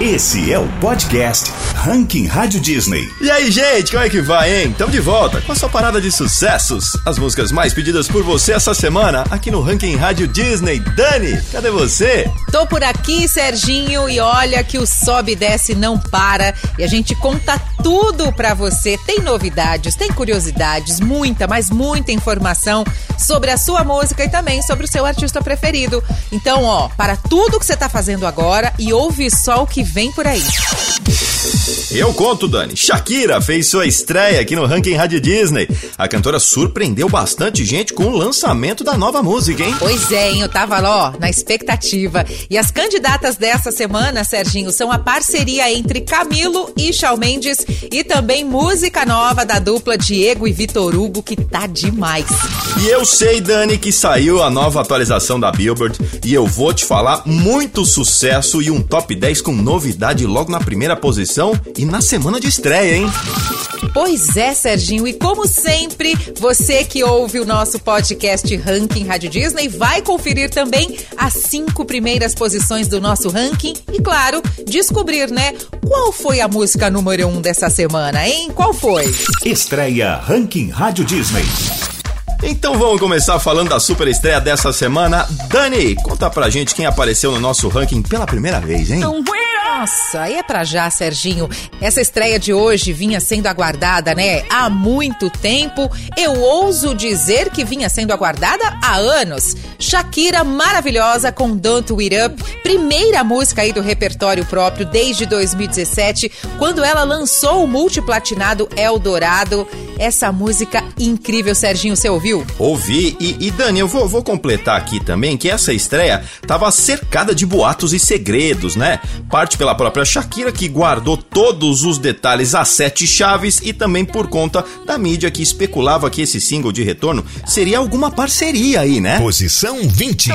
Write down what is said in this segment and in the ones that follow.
Esse é o podcast Ranking Rádio Disney. E aí, gente, como é que vai, hein? Tamo de volta com a sua parada de sucessos. As músicas mais pedidas por você essa semana aqui no Ranking Rádio Disney. Dani, cadê você? Tô por aqui, Serginho, e olha que o sobe e desce não para. E a gente conta tudo pra você. Tem novidades, tem curiosidades, muita, mas muita informação sobre a sua música e também sobre o seu artista preferido. Então, ó, para tudo que você tá fazendo agora e ouve só o que vem por aí. Eu conto, Dani. Shakira fez sua estreia aqui no Ranking Rádio Disney. A cantora surpreendeu bastante gente com o lançamento da nova música, hein? Pois é, hein? Eu tava lá, ó, na expectativa. E as candidatas dessa semana, Serginho, são a parceria entre Camilo e Shawn Mendes e também música nova da dupla Diego e Vitor Hugo, que tá demais. E eu sei, Dani, que saiu a nova atualização da Billboard e eu vou te falar muito sucesso e um top 10 com novidade logo na primeira posição e na semana de estreia, hein? Pois é, Serginho, e como sempre, você que ouve o nosso podcast Ranking Rádio Disney vai conferir também as cinco primeiras posições do nosso ranking e, claro, descobrir, né, qual foi a música número um dessa semana, hein? Qual foi? Estreia Ranking Rádio Disney. Então vamos começar falando da super estreia dessa semana. Dani, conta pra gente quem apareceu no nosso ranking pela primeira vez, hein? Nossa, é pra já, Serginho. Essa estreia de hoje vinha sendo aguardada, né? Há muito tempo. Eu ouso dizer que vinha sendo aguardada há anos. Shakira maravilhosa com Don't It Up, primeira música aí do repertório próprio desde 2017, quando ela lançou o multiplatinado Eldorado. Essa música incrível, Serginho, você ouviu? Ouvi. E, e Dani, eu vou, vou completar aqui também que essa estreia tava cercada de boatos e segredos, né? Parte pela própria Shakira, que guardou todos os detalhes a sete chaves, e também por conta da mídia que especulava que esse single de retorno seria alguma parceria aí, né? Posição 20.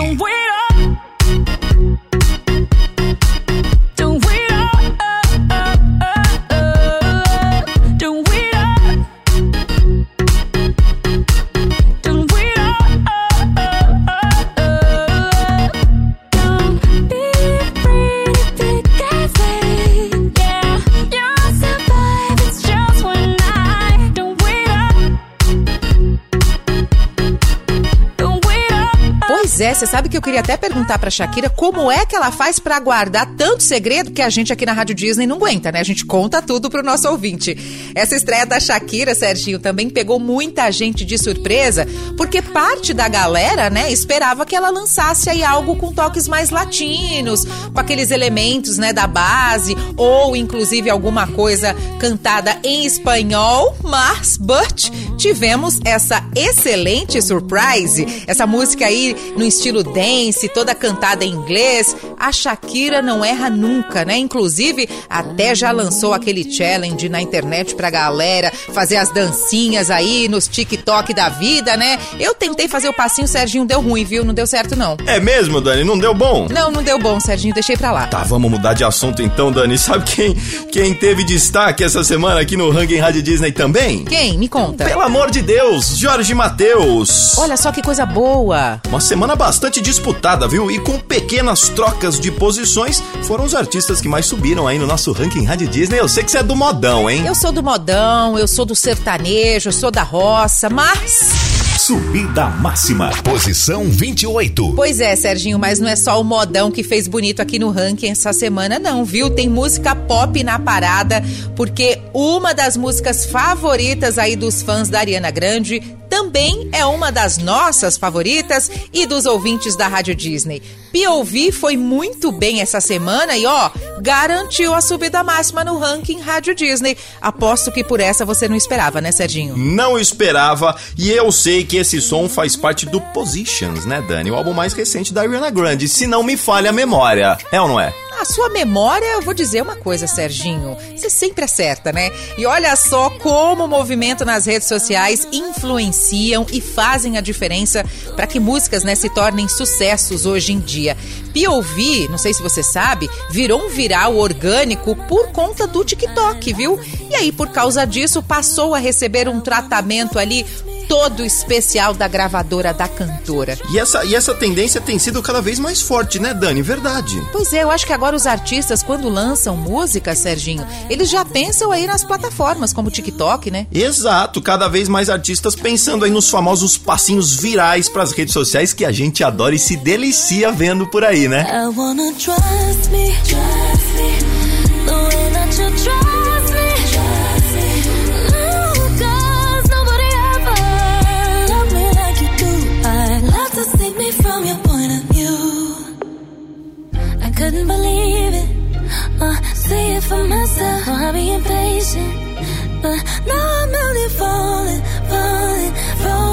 Pois é, você sabe que eu queria até perguntar pra Shakira como é que ela faz pra guardar tanto segredo que a gente aqui na Rádio Disney não aguenta, né? A gente conta tudo pro nosso ouvinte. Essa estreia da Shakira, Serginho, também pegou muita gente de surpresa, porque parte da galera, né, esperava que ela lançasse aí algo com toques mais latinos, com aqueles elementos, né, da base, ou inclusive alguma coisa cantada em espanhol, mas, but, tivemos essa excelente surprise, essa música aí no estilo dance, toda cantada em inglês. A Shakira não erra nunca, né? Inclusive, até já lançou aquele challenge na internet pra galera fazer as dancinhas aí nos TikTok da vida, né? Eu tentei fazer o passinho, Serginho deu ruim, viu? Não deu certo, não. É mesmo, Dani? Não deu bom? Não, não deu bom, Serginho, deixei pra lá. Tá, vamos mudar de assunto então, Dani. Sabe quem, quem teve destaque essa semana aqui no Ranking Rádio Disney também? Quem? Me conta. Pelo amor de Deus, Jorge Matheus. Olha só que coisa boa. Uma semana bastante disputada, viu? E com pequenas trocas de posições, foram os artistas que mais subiram aí no nosso ranking Rádio Disney. Eu sei que você é do modão, hein? Eu sou do modão, eu sou do sertanejo, eu sou da roça, mas Subida máxima. Posição 28. Pois é, Serginho, mas não é só o modão que fez bonito aqui no ranking essa semana, não, viu? Tem música pop na parada, porque uma das músicas favoritas aí dos fãs da Ariana Grande também é uma das nossas favoritas e dos ouvintes da Rádio Disney. POV foi muito bem essa semana e, ó, garantiu a subida máxima no ranking Rádio Disney. Aposto que por essa você não esperava, né, Serginho? Não esperava, e eu sei que esse som faz parte do Positions, né, Dani? O álbum mais recente da Ariana Grande, se não me falha a memória. É ou não é? Sua memória, eu vou dizer uma coisa, Serginho. Você sempre acerta, né? E olha só como o movimento nas redes sociais influenciam e fazem a diferença para que músicas né, se tornem sucessos hoje em dia. POV, não sei se você sabe, virou um viral orgânico por conta do TikTok, viu? E aí, por causa disso, passou a receber um tratamento ali todo especial da gravadora da cantora. E essa, e essa tendência tem sido cada vez mais forte, né, Dani? Verdade. Pois é, eu acho que agora os artistas, quando lançam música, Serginho, eles já pensam aí nas plataformas, como o TikTok, né? Exato, cada vez mais artistas pensando aí nos famosos passinhos virais para as redes sociais que a gente adora e se delicia vendo por aí, né? I wanna trust me, trust me, for myself. I'll be impatient. But now I'm only falling, falling, frozen,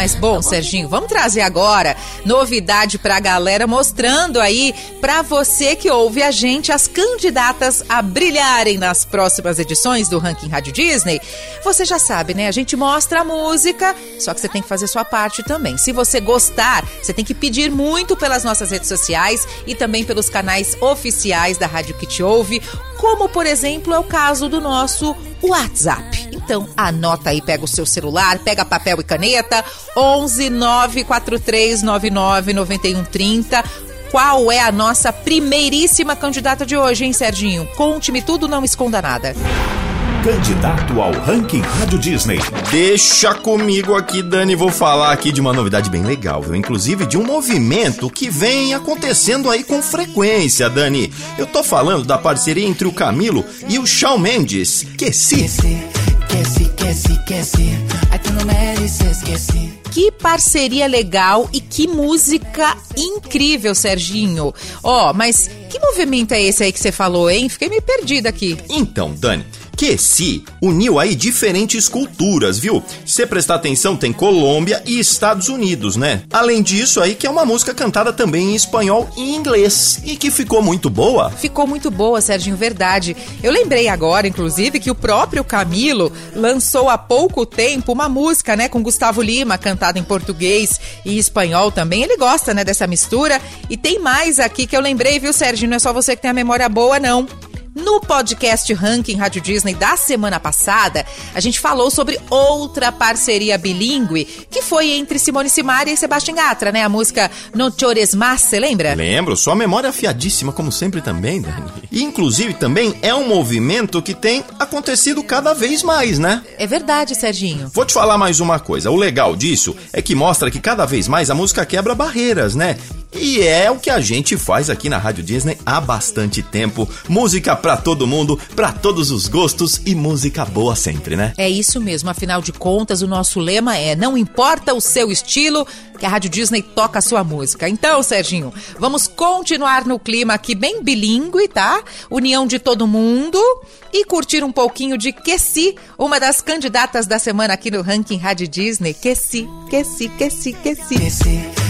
Mas bom, Serginho, vamos trazer agora novidade pra galera, mostrando aí pra você que ouve a gente as candidatas a brilharem nas próximas edições do Ranking Rádio Disney. Você já sabe, né? A gente mostra a música, só que você tem que fazer sua parte também. Se você gostar, você tem que pedir muito pelas nossas redes sociais e também pelos canais oficiais da Rádio que te ouve, como por exemplo é o caso do nosso WhatsApp. Então, anota aí, pega o seu celular, pega papel e caneta, 11 94399 9130. Qual é a nossa primeiríssima candidata de hoje, hein, Serginho? Conte-me tudo, não esconda nada. Candidato ao ranking Rádio Disney. Deixa comigo aqui, Dani. Vou falar aqui de uma novidade bem legal, viu? Inclusive de um movimento que vem acontecendo aí com frequência, Dani. Eu tô falando da parceria entre o Camilo e o Shawn Mendes. Que se. Que parceria legal e que música incrível, Serginho. Ó, oh, mas que movimento é esse aí que você falou, hein? Fiquei meio perdida aqui. Então, Dani, que se uniu aí diferentes culturas, viu? Se você prestar atenção, tem Colômbia e Estados Unidos, né? Além disso aí que é uma música cantada também em espanhol e inglês e que ficou muito boa. Ficou muito boa, Serginho, verdade. Eu lembrei agora, inclusive, que o próprio Camilo lançou há pouco tempo uma música, né, com Gustavo Lima, cantada em português e espanhol também. Ele gosta, né, dessa mistura. E tem mais aqui que eu lembrei, viu, Serginho? Não é só você que tem a memória boa, não. No podcast Ranking Rádio Disney da semana passada, a gente falou sobre outra parceria bilíngue que foi entre Simone Simaria e Sebastián Gatra, né? A música No Chores Más, você lembra? Lembro, sua memória é afiadíssima, como sempre também, Dani. E, inclusive, também é um movimento que tem acontecido cada vez mais, né? É verdade, Serginho. Vou te falar mais uma coisa. O legal disso é que mostra que cada vez mais a música quebra barreiras, né? E é o que a gente faz aqui na Rádio Disney há bastante tempo. Música para todo mundo, para todos os gostos e música boa sempre, né? É isso mesmo. Afinal de contas, o nosso lema é: não importa o seu estilo, que a Rádio Disney toca a sua música. Então, Serginho, vamos continuar no clima aqui bem bilíngue, tá? União de todo mundo e curtir um pouquinho de Kessi, uma das candidatas da semana aqui no ranking Rádio Disney. Kessi, Kessi, Kessi, Kessi. Kessi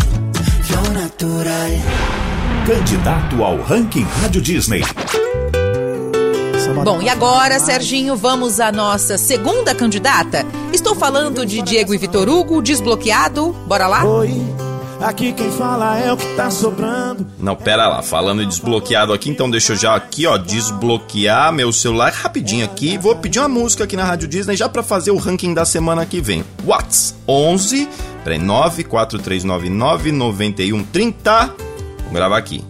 Natural. Candidato ao ranking Rádio Disney. Bom, e agora, Serginho, vamos à nossa segunda candidata. Estou falando de Diego e Vitor Hugo, desbloqueado. Bora lá? Oi. Aqui quem fala é o que tá sobrando. Não, pera lá, falando em desbloqueado aqui, então deixa eu já aqui, ó, desbloquear meu celular rapidinho aqui. Vou pedir uma música aqui na Rádio Disney já para fazer o ranking da semana que vem. Whats 11 94399 9130. Vou gravar aqui.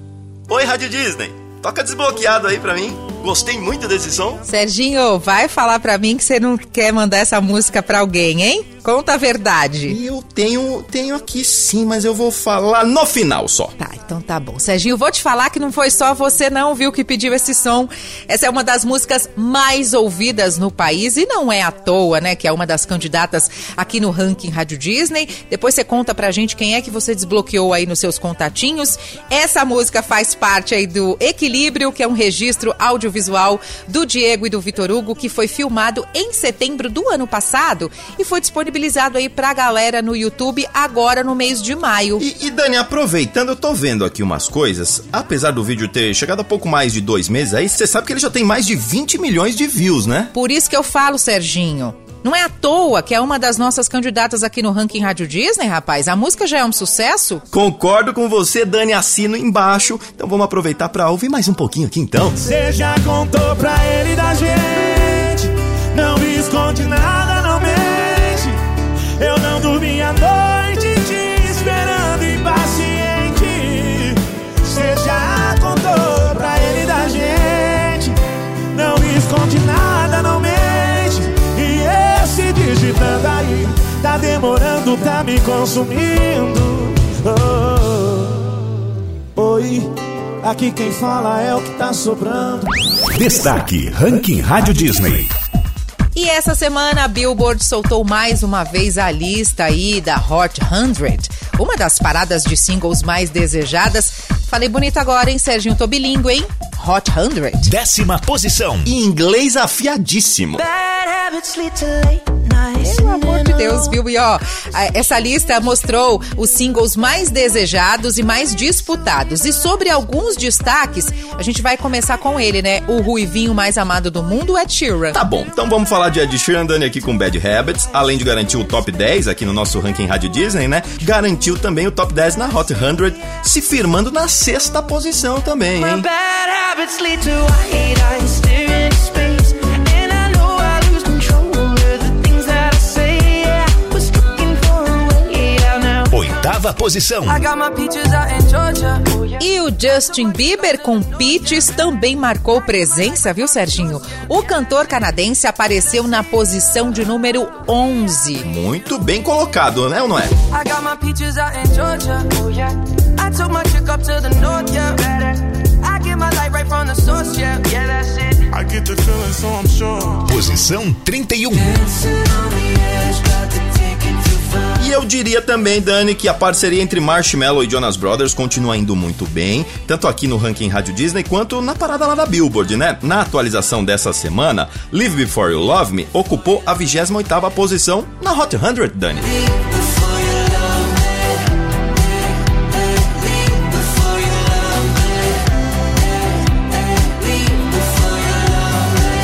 Oi, Rádio Disney. Toca desbloqueado aí pra mim. Gostei muito desse som. Serginho, vai falar pra mim que você não quer mandar essa música pra alguém, hein? Conta a verdade. Eu tenho, tenho aqui sim, mas eu vou falar no final só. Tá, então tá bom. Serginho, vou te falar que não foi só você não, viu, que pediu esse som. Essa é uma das músicas mais ouvidas no país e não é à toa, né, que é uma das candidatas aqui no ranking Rádio Disney. Depois você conta pra gente quem é que você desbloqueou aí nos seus contatinhos. Essa música faz parte aí do Equilíbrio, que é um registro audiovisual do Diego e do Vitor Hugo, que foi filmado em setembro do ano passado e foi disponibilizado aí pra galera no YouTube agora no mês de maio. E, e Dani, aproveitando, eu tô vendo aqui umas coisas. Apesar do vídeo ter chegado a pouco mais de dois meses aí, você sabe que ele já tem mais de 20 milhões de views, né? Por isso que eu falo, Serginho. Não é à toa que é uma das nossas candidatas aqui no ranking Rádio Disney, rapaz. A música já é um sucesso. Concordo com você, Dani, assino embaixo. Então vamos aproveitar para ouvir mais um pouquinho aqui então. Você já contou pra ele da gente, tá demorando, tá me consumindo. Oh, oh. Oi, aqui quem fala é o que tá sobrando. Destaque Ranking Rádio Disney. E essa semana a Billboard soltou mais uma vez a lista aí da Hot 100, uma das paradas de singles mais desejadas. Falei bonito agora, hein, Serginho? Tô bilíngue, hein? Hot 100. Décima posição. Em inglês afiadíssimo. Pelo amor de Deus, viu? E ó, essa lista mostrou os singles mais desejados e mais disputados. E sobre alguns destaques, a gente vai começar com ele, né? O ruivinho mais amado do mundo é Sheeran. Tá bom, então vamos falar de Ed Sheeran Dani aqui com Bad Habits. Além de garantir o top 10 aqui no nosso ranking Rádio Disney, né? Garantiu também o top 10 na Hot 100, se firmando na sexta posição também, hein? habits lead to white eyes Oh, yeah. E o Justin Bieber com Peaches também marcou presença, viu, Serginho? O cantor canadense apareceu na posição de número 11. Muito bem colocado, né ou não é? I got my peaches out in Georgia. Oh, yeah. I took my chick up to the north, yeah. I get my light right from the source, yeah. Yeah, that's it. I get the feeling, so I'm sure. Posição 31. E eu diria também, Dani, que a parceria entre Marshmello e Jonas Brothers continua indo muito bem, tanto aqui no ranking Rádio Disney quanto na parada lá da Billboard, né? Na atualização dessa semana, Live Before You Love Me ocupou a 28ª posição na Hot 100, Dani.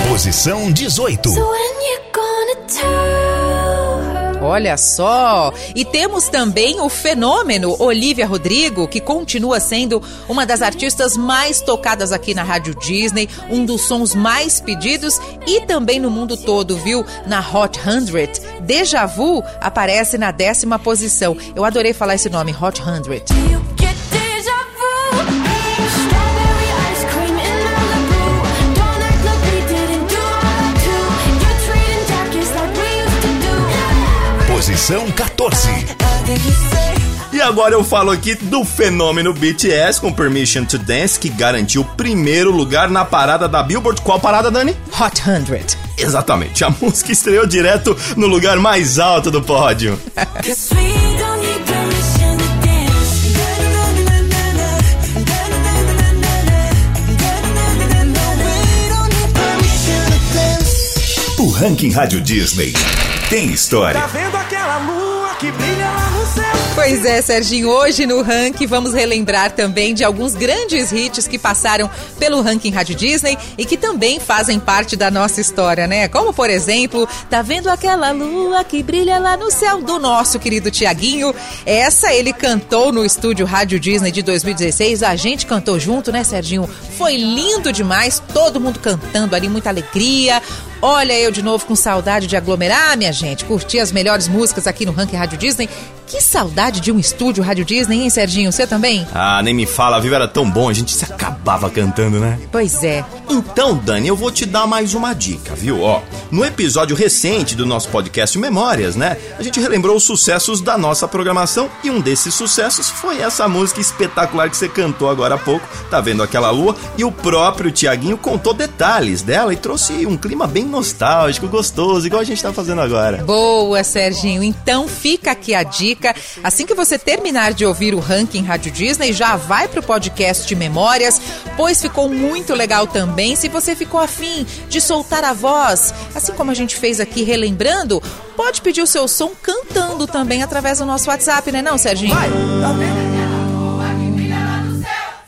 Posição 18. So Olha só! E temos também o fenômeno Olivia Rodrigo, que continua sendo uma das artistas mais tocadas aqui na Rádio Disney, um dos sons mais pedidos e também no mundo todo, viu? Na Hot 100. Deja Vu aparece na décima posição. Eu adorei falar esse nome, Hot 100. Posição 14. Did you say? E agora eu falo aqui do fenômeno BTS com Permission to Dance, que garantiu o primeiro lugar na parada da Billboard. Qual parada, Dani? Hot 100. Exatamente, a música estreou direto no lugar mais alto do pódio. O Ranking Rádio Disney tem história. Tá que brilha lá no céu? Pois é, Serginho, hoje no ranking vamos relembrar também de alguns grandes hits que passaram pelo ranking Rádio Disney e que também fazem parte da nossa história, né? Como, por exemplo, tá vendo aquela lua que brilha lá no céu do nosso querido Tiaguinho? Essa ele cantou no estúdio Rádio Disney de 2016, a gente cantou junto, né, Serginho? Foi lindo demais, todo mundo cantando ali, muita alegria. Olha eu de novo com saudade de aglomerar, minha gente, curtir as melhores músicas aqui no Ranking Rádio Disney. Que saudade de um estúdio Rádio Disney, hein, Serginho? Você também? Ah, nem me fala, viu? Era tão bom, a gente se acabava cantando, né? Pois é. Então, Dani, eu vou te dar mais uma dica, viu? Ó, no episódio recente do nosso podcast Memórias, né? A gente relembrou os sucessos da nossa programação e um desses sucessos foi essa música espetacular que você cantou agora há pouco, tá vendo aquela lua? E o próprio Tiaguinho contou detalhes dela e trouxe um clima bem nostálgico, gostoso, igual a gente tá fazendo agora. Boa, Serginho. Então fica aqui a dica. Assim que você terminar de ouvir o ranking Rádio Disney, já vai pro podcast Memórias, pois ficou muito legal também. Se você ficou afim de soltar a voz, assim como a gente fez aqui relembrando, pode pedir o seu som cantando também através do nosso WhatsApp, né não, Serginho?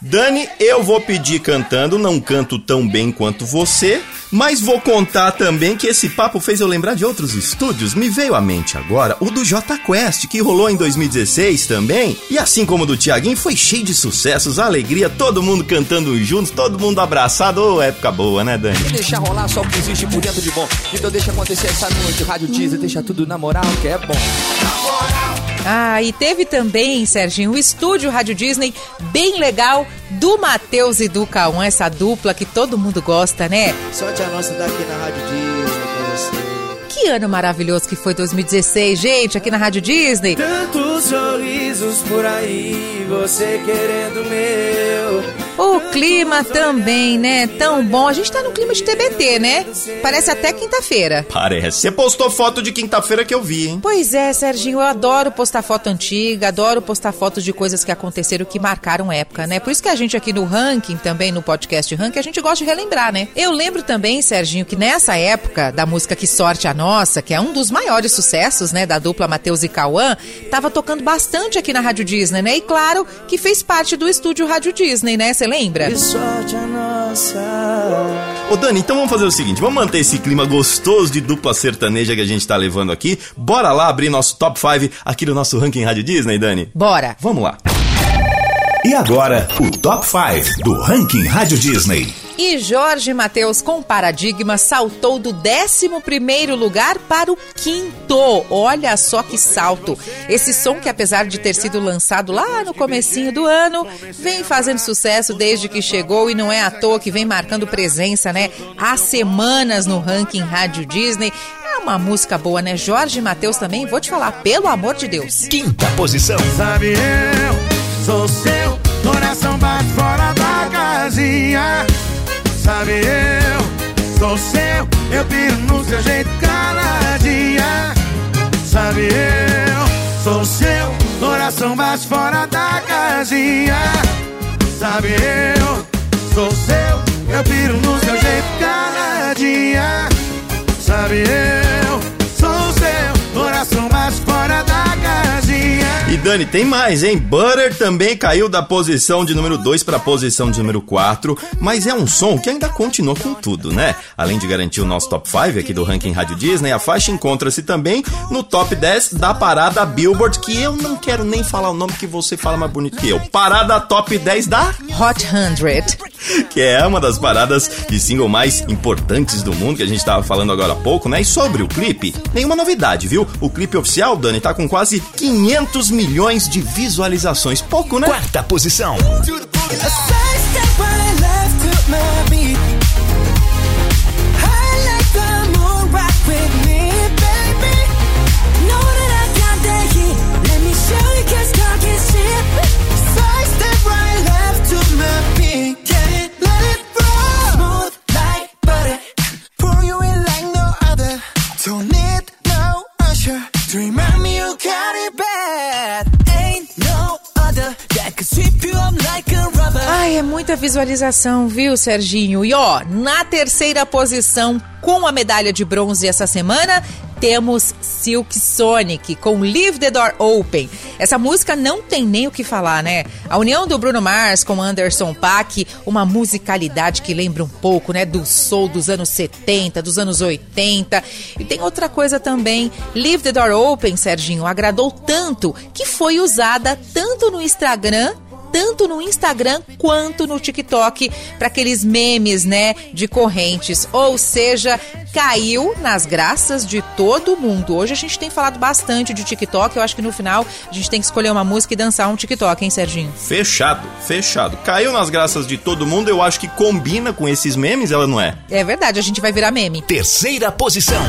Dani, eu vou pedir cantando, não canto tão bem quanto você, mas vou contar também que esse papo fez eu lembrar de outros estúdios. Me veio à mente agora o do J Quest, que rolou em 2016 também, e assim como o do Tiaguinho, foi cheio de sucessos, alegria, todo mundo cantando juntos, todo mundo abraçado. Ô, época boa, né, Dani? Deixa rolar só o que existe por dentro de bom. Então deixa acontecer essa noite. Rádio Teaser, deixa tudo na moral que é bom. Ah, e teve também, Serginho, o estúdio Rádio Disney bem legal do Matheus e do Cauã, essa dupla que todo mundo gosta, né? Sorte a nossa daqui na Rádio Disney com você. Que ano maravilhoso que foi 2016, gente, aqui na Rádio Disney. Tantos sorrisos por aí, você querendo meu. O clima também, né? Tão bom. A gente tá no clima de TBT, né? Parece até quinta-feira. Parece. Você postou foto de quinta-feira que eu vi, hein? Pois é, Serginho, eu adoro postar foto antiga, adoro postar fotos de coisas que aconteceram que marcaram época, né? Por isso que a gente aqui no ranking, também no podcast ranking, a gente gosta de relembrar, né? Eu lembro também, Serginho, que nessa época da música Que Sorte a Nossa, que é um dos maiores sucessos, né, da dupla Matheus e Cauã, tava tocando bastante aqui na Rádio Disney, né? E claro que fez parte do estúdio Rádio Disney, né? Você lembra? Que sorte a nossa. Ô Dani, então vamos fazer o seguinte, vamos manter esse clima gostoso de dupla sertaneja que a gente tá levando aqui. Bora lá abrir nosso top 5 aqui no nosso ranking Rádio Disney, Dani? Bora! Vamos lá. E agora, o Top 5 do Ranking Rádio Disney. E Jorge Mateus, com Paradigma, saltou do 11º lugar para o quinto. Olha só que salto. Esse som que, apesar de ter sido lançado lá no comecinho do ano, vem fazendo sucesso desde que chegou e não é à toa que vem marcando presença, né? Há semanas no ranking Rádio Disney. É uma música boa, né? Jorge Mateus também, vou te falar, pelo amor de Deus. Quinta posição. Sabe eu sou seu casinha Sabe eu sou seu Eu piro no seu jeito caladinha Sabe eu sou seu Coração bate fora da casinha. Sabe eu sou seu Eu piro no seu jeito caladinha Sabe eu sou seu Coração bate fora da E Dani, tem mais, hein? Butter também caiu da posição de número 2 para a posição de número 4, mas é um som que ainda continua com tudo, né? Além de garantir o nosso top 5 aqui do ranking Rádio Disney, a faixa encontra-se também no top 10 da parada Billboard, que eu não quero nem falar o nome que você fala mais bonito que eu. Parada top 10 da Hot 100. que é uma das paradas de single mais importantes do mundo que a gente tava falando agora há pouco, né? E sobre o clipe, nenhuma novidade, viu? O clipe oficial, Dani, tá com quase 500 milhões de visualizações. Pouco, né? Quarta posição. É muita visualização, viu, Serginho? E ó, na terceira posição, com a medalha de bronze essa semana, temos Silk Sonic com Leave the Door Open. Essa música não tem nem o que falar, né? A união do Bruno Mars com Anderson Paak, uma musicalidade que lembra um pouco, né, do soul dos anos 70, dos anos 80. E tem outra coisa também, Leave the Door Open, Serginho, agradou tanto que foi usada tanto no Instagram tanto no Instagram quanto no TikTok para aqueles memes, né, de correntes. Ou seja, caiu nas graças de todo mundo. Hoje a gente tem falado bastante de TikTok, eu acho que no final a gente tem que escolher uma música e dançar um TikTok, hein, Serginho? Fechado, fechado. Caiu nas graças de todo mundo, eu acho que combina com esses memes, ela não é? É verdade, a gente vai virar meme. Terceira posição.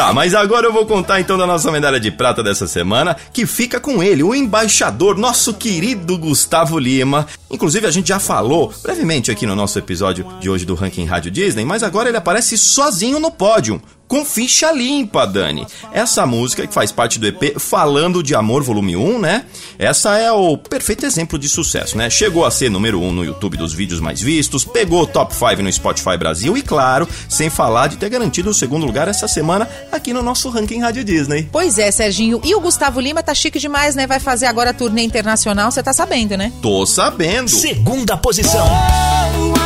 Tá, mas agora eu vou contar então da nossa medalha de prata dessa semana, que fica com ele, o embaixador, nosso querido Gustavo Lima. Inclusive, a gente já falou brevemente aqui no nosso episódio de hoje do Ranking Rádio Disney, mas agora ele aparece sozinho no pódio. Com ficha limpa, Dani. Essa música que faz parte do EP Falando de Amor Volume 1, né? Essa é o perfeito exemplo de sucesso, né? Chegou a ser número 1 no YouTube dos vídeos mais vistos, pegou o top 5 no Spotify Brasil e, claro, sem falar de ter garantido o segundo lugar essa semana aqui no nosso Ranking Rádio Disney. Pois é, Serginho. E o Gustavo Lima tá chique demais, né? Vai fazer agora a turnê internacional, você tá sabendo, né? Tô sabendo. Segunda posição. Oh,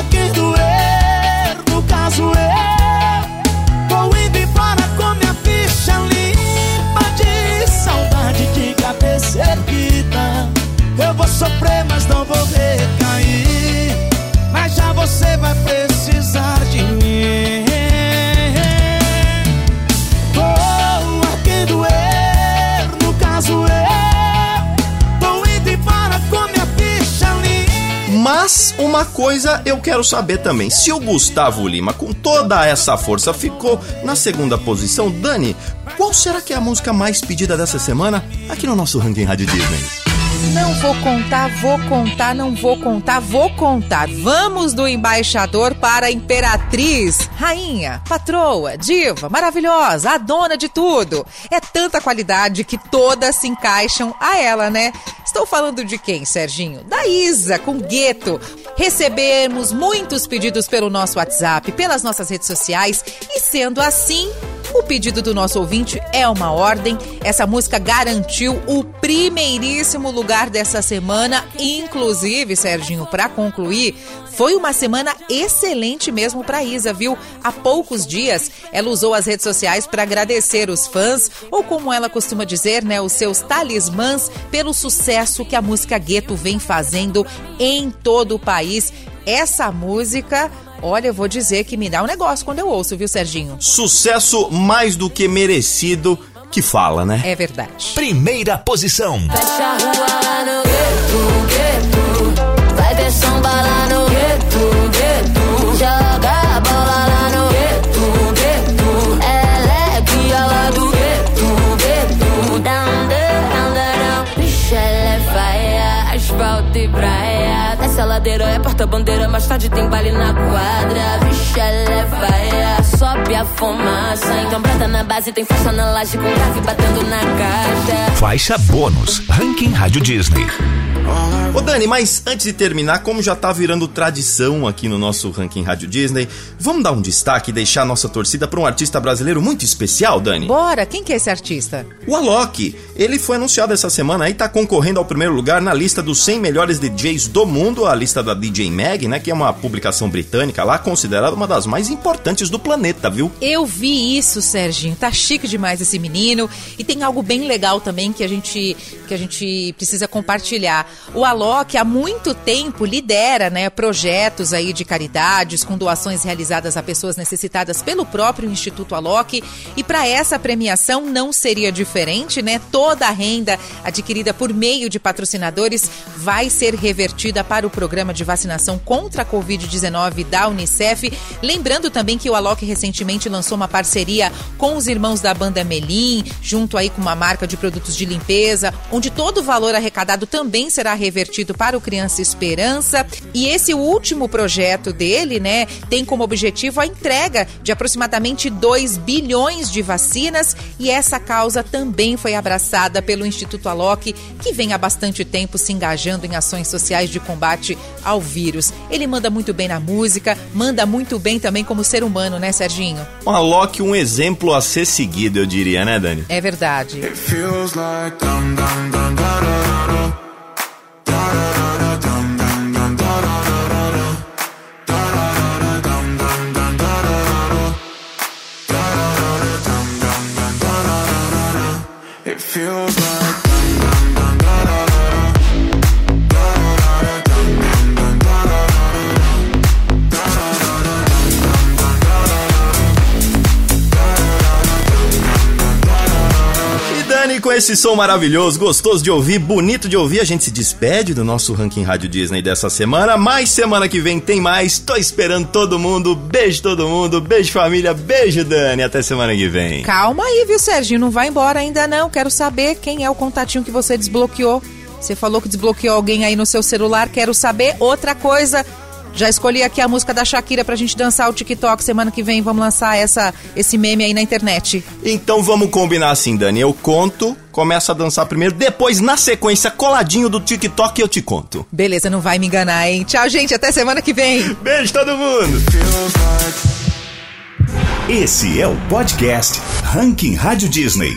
uma coisa eu quero saber também. Se o Gustavo Lima, com toda essa força, ficou na segunda posição, Dani, qual será que é a música mais pedida dessa semana aqui no nosso Ranking Rádio Disney? Não vou contar, vou contar, não vou contar, vou contar. Vamos do embaixador para a imperatriz, rainha, patroa, diva, maravilhosa, a dona de tudo. É tanta qualidade que todas se encaixam a ela, né? Estou falando de quem, Serginho? Da Isa, com Gueto. Recebemos muitos pedidos pelo nosso WhatsApp, pelas nossas redes sociais e sendo assim, o pedido do nosso ouvinte é uma ordem. Essa música garantiu o primeiríssimo lugar dessa semana. Inclusive, Serginho, para concluir, foi uma semana excelente mesmo para Isa, viu? Há poucos dias, ela usou as redes sociais para agradecer os fãs, ou como ela costuma dizer, né, os seus talismãs, pelo sucesso que a música Gueto vem fazendo em todo o país. Essa música Olha, eu vou dizer que me dá um negócio quando eu ouço, viu, Serginho? Sucesso mais do que merecido que fala, né? É verdade. Primeira posição. Fecha a rua lá no gueto, gueto. Porta-bandeira, mais tarde tem baile na quadra. Bicha, ela é sobe a fumaça. Então preta na base, tem força na laje com grave batendo na caixa. Faixa bônus. Ranking Rádio Disney. Ô Dani, mas antes de terminar, como já tá virando tradição aqui no nosso Ranking Rádio Disney, vamos dar um destaque e deixar a nossa torcida para um artista brasileiro muito especial, Dani? Bora, quem que é esse artista? O Alok, ele foi anunciado essa semana aí, tá concorrendo ao primeiro lugar na lista dos 100 melhores DJs do mundo, a lista da DJ Mag, né, que é uma publicação britânica lá, considerada uma das mais importantes do planeta, viu? Eu vi isso, Serginho. Tá chique demais esse menino. E tem algo bem legal também que a gente, que a gente precisa compartilhar. O Alok, há muito tempo, lidera né, projetos aí de caridades com doações realizadas a pessoas necessitadas pelo próprio Instituto Alok. E para essa premiação não seria diferente, né? Toda a renda adquirida por meio de patrocinadores vai ser revertida para o programa de vacinação contra a Covid-19 da Unicef. Lembrando também que o Alok recentemente lançou uma parceria com os irmãos da banda Melim, junto aí com uma marca de produtos de limpeza, onde todo o valor arrecadado também será revertido para o Criança Esperança. E esse último projeto dele, né, tem como objetivo a entrega de aproximadamente 2 bilhões de vacinas e essa causa também foi abraçada pelo Instituto Alok, que vem há bastante tempo se engajando em ações sociais de combate ao vírus. Ele manda muito bem na música, manda muito bem também como ser humano, né, Serginho? O Alok, um exemplo a ser seguido, eu diria, né, Dani? É verdade. feels like dum dum dum feels like com esse som maravilhoso, gostoso de ouvir, bonito de ouvir, a gente se despede do nosso Ranking Rádio Disney dessa semana. Mas semana que vem tem mais. Tô esperando todo mundo. Beijo todo mundo. Beijo família. Beijo Dani. Até semana que vem. Calma aí, viu, Serginho? Não vai embora ainda não. Quero saber quem é o contatinho que você desbloqueou. Você falou que desbloqueou alguém aí no seu celular. Quero saber outra coisa. Já escolhi aqui a música da Shakira pra gente dançar o TikTok. Semana que vem vamos lançar essa, esse meme aí na internet. Então vamos combinar assim, Dani. Eu conto, começo a dançar primeiro, depois, na sequência, coladinho do TikTok, eu te conto. Beleza, não vai me enganar, hein? Tchau, gente. Até semana que vem. Beijo todo mundo. Esse é o podcast Ranking Rádio Disney.